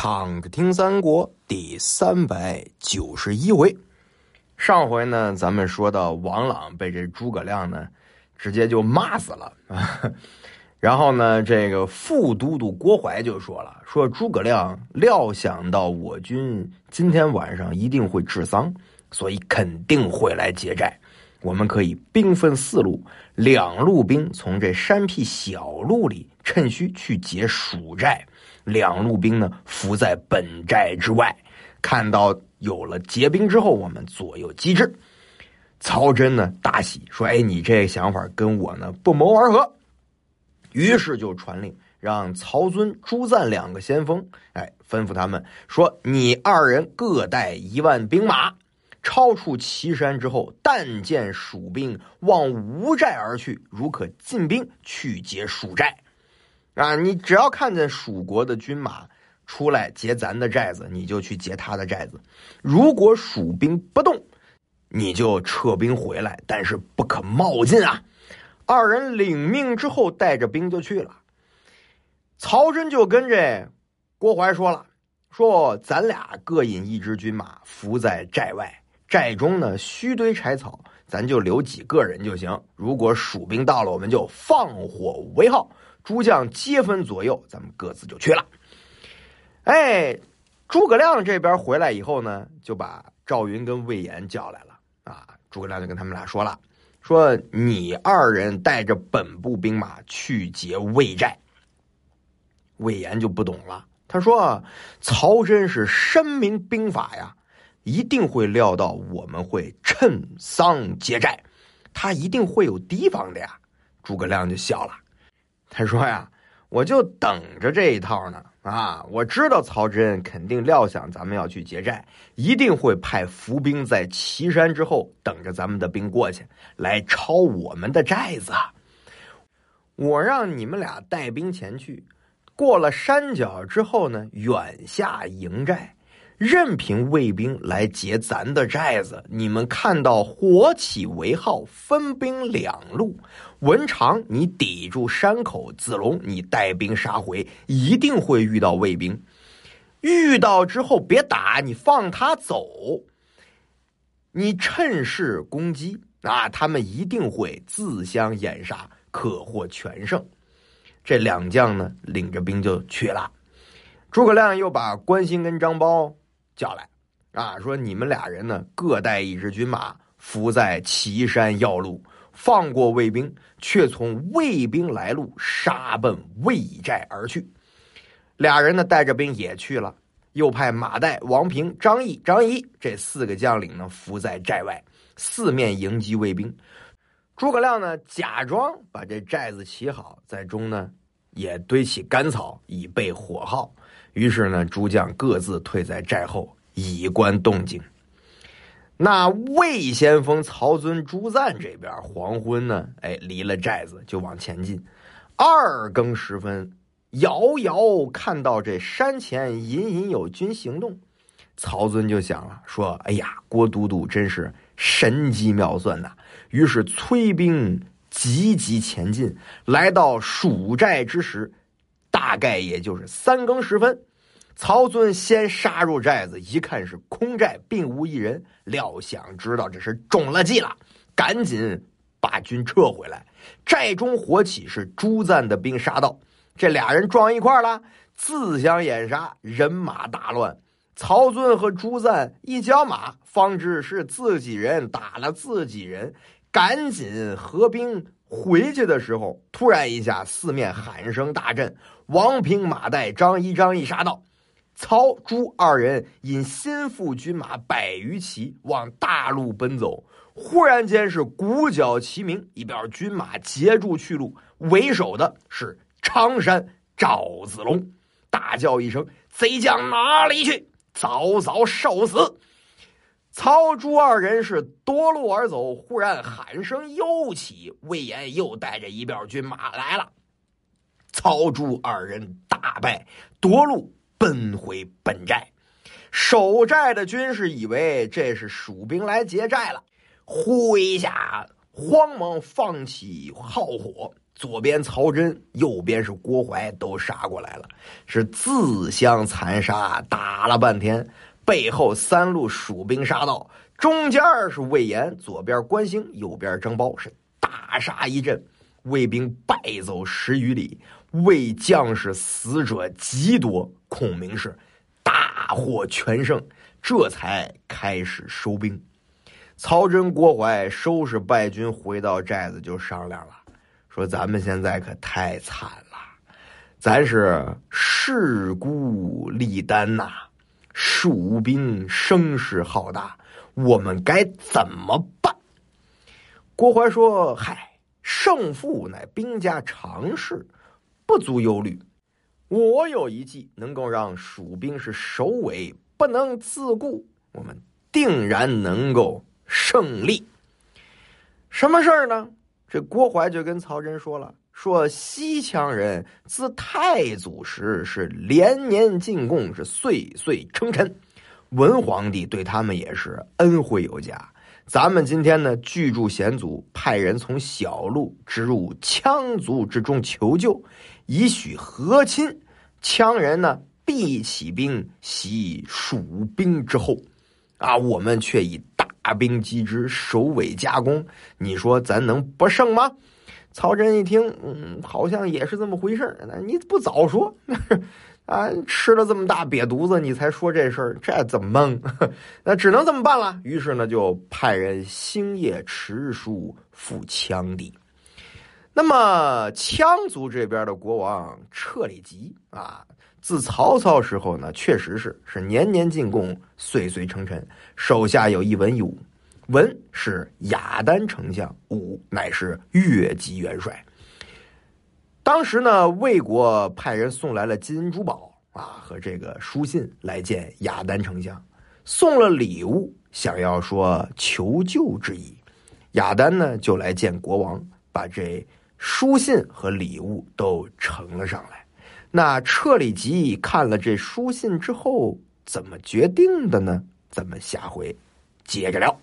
躺着听三国第三百九十一回，上回呢，咱们说到王朗被这诸葛亮呢，直接就骂死了啊。然后呢，这个副都督郭淮就说了，说诸葛亮料想到我军今天晚上一定会治丧，所以肯定会来劫寨。我们可以兵分四路，两路兵从这山僻小路里趁虚去劫蜀寨。两路兵呢伏在本寨之外，看到有了结兵之后，我们左右击之。曹真呢大喜，说：“哎，你这想法跟我呢不谋而合。”于是就传令，让曹遵、朱赞两个先锋，哎，吩咐他们说：“你二人各带一万兵马，超出岐山之后，但见蜀兵往吴寨而去，如可进兵去劫蜀寨。”啊，你只要看见蜀国的军马出来劫咱的寨子，你就去劫他的寨子。如果蜀兵不动，你就撤兵回来，但是不可冒进啊！二人领命之后，带着兵就去了。曹真就跟这郭淮说了：“说咱俩各引一支军马伏在寨外，寨中呢须堆柴草，咱就留几个人就行。如果蜀兵到了，我们就放火为号。”诸将皆分左右，咱们各自就去了。哎，诸葛亮这边回来以后呢，就把赵云跟魏延叫来了啊。诸葛亮就跟他们俩说了：“说你二人带着本部兵马去劫魏寨。”魏延就不懂了，他说：“曹真是深明兵法呀，一定会料到我们会趁丧劫寨，他一定会有提防的呀。”诸葛亮就笑了。他说呀，我就等着这一套呢啊！我知道曹真肯定料想咱们要去劫寨，一定会派伏兵在岐山之后等着咱们的兵过去，来抄我们的寨子。我让你们俩带兵前去，过了山脚之后呢，远下营寨。任凭魏兵来劫咱的寨子，你们看到火起为号，分兵两路。文长，你抵住山口；子龙，你带兵杀回，一定会遇到魏兵。遇到之后别打，你放他走。你趁势攻击啊，他们一定会自相掩杀，可获全胜。这两将呢，领着兵就去了。诸葛亮又把关兴跟张苞。叫来，啊，说你们俩人呢，各带一支军马，伏在岐山要路，放过魏兵，却从魏兵来路杀奔魏寨而去。俩人呢，带着兵也去了，又派马岱、王平、张翼、张仪这四个将领呢，伏在寨外，四面迎击魏兵。诸葛亮呢，假装把这寨子起好，在中呢，也堆起干草，以备火耗。于是呢，诸将各自退在寨后，以观动静。那魏先锋曹遵、朱赞这边黄昏呢，哎，离了寨子就往前进。二更时分，遥遥看到这山前隐隐有军行动，曹遵就想了，说：“哎呀，郭都督真是神机妙算呐！”于是催兵急急前进，来到蜀寨之时，大概也就是三更时分。曹遵先杀入寨子，一看是空寨，并无一人。料想知道这是中了计了，赶紧把军撤回来。寨中火起，是朱赞的兵杀到，这俩人撞一块儿了，自相掩杀，人马大乱。曹遵和朱赞一交马，方知是自己人打了自己人，赶紧合兵回去的时候，突然一下，四面喊声大震，王平、马岱、张仪、张翼杀到。曹朱二人引心腹军马百余骑往大路奔走，忽然间是鼓角齐鸣，一边军马截住去路，为首的是常山赵子龙，大叫一声：“贼将哪里去？早早受死！”曹朱二人是夺路而走，忽然喊声又起，魏延又带着一边军马来了，曹朱二人大败，夺路。奔回本寨，守寨的军士以为这是蜀兵来劫寨了，呼一下慌忙放起炮火，左边曹真，右边是郭淮，都杀过来了，是自相残杀，打了半天。背后三路蜀兵杀到，中间是魏延，左边关兴，右边张苞，是大杀一阵，魏兵败走十余里，魏将士死者极多，孔明是大获全胜，这才开始收兵。曹真、郭淮收拾败军回到寨子，就商量了。说咱们现在可太惨了，咱是势孤力单呐，蜀兵声势浩大，我们该怎么办？郭淮说：“嗨，胜负乃兵家常事，不足忧虑。我有一计，能够让蜀兵是首尾不能自顾，我们定然能够胜利。什么事儿呢？”这郭淮就跟曹真说了：“说西羌人自太祖时是连年进贡，是岁岁称臣。文皇帝对他们也是恩惠有加。咱们今天呢，拒驻险阻，派人从小路直入羌族之中求救，以许和亲。羌人呢，必起兵袭蜀兵之后，啊，我们却以。”大兵击之，首尾夹攻，你说咱能不胜吗？曹真一听，嗯，好像也是这么回事儿那你不早说啊？吃了这么大瘪犊子，你才说这事儿，这怎么弄？那只能这么办了。于是呢，就派人星夜持书赴羌地。那么羌族这边的国王彻里吉啊。自曹操时候呢，确实是是年年进贡，岁岁称臣。手下有一文一武，文是雅丹丞相，武乃是越级元帅。当时呢，魏国派人送来了金银珠宝啊和这个书信来见雅丹丞相，送了礼物，想要说求救之意。雅丹呢就来见国王，把这书信和礼物都呈了上来。那彻里吉看了这书信之后，怎么决定的呢？咱们下回接着聊。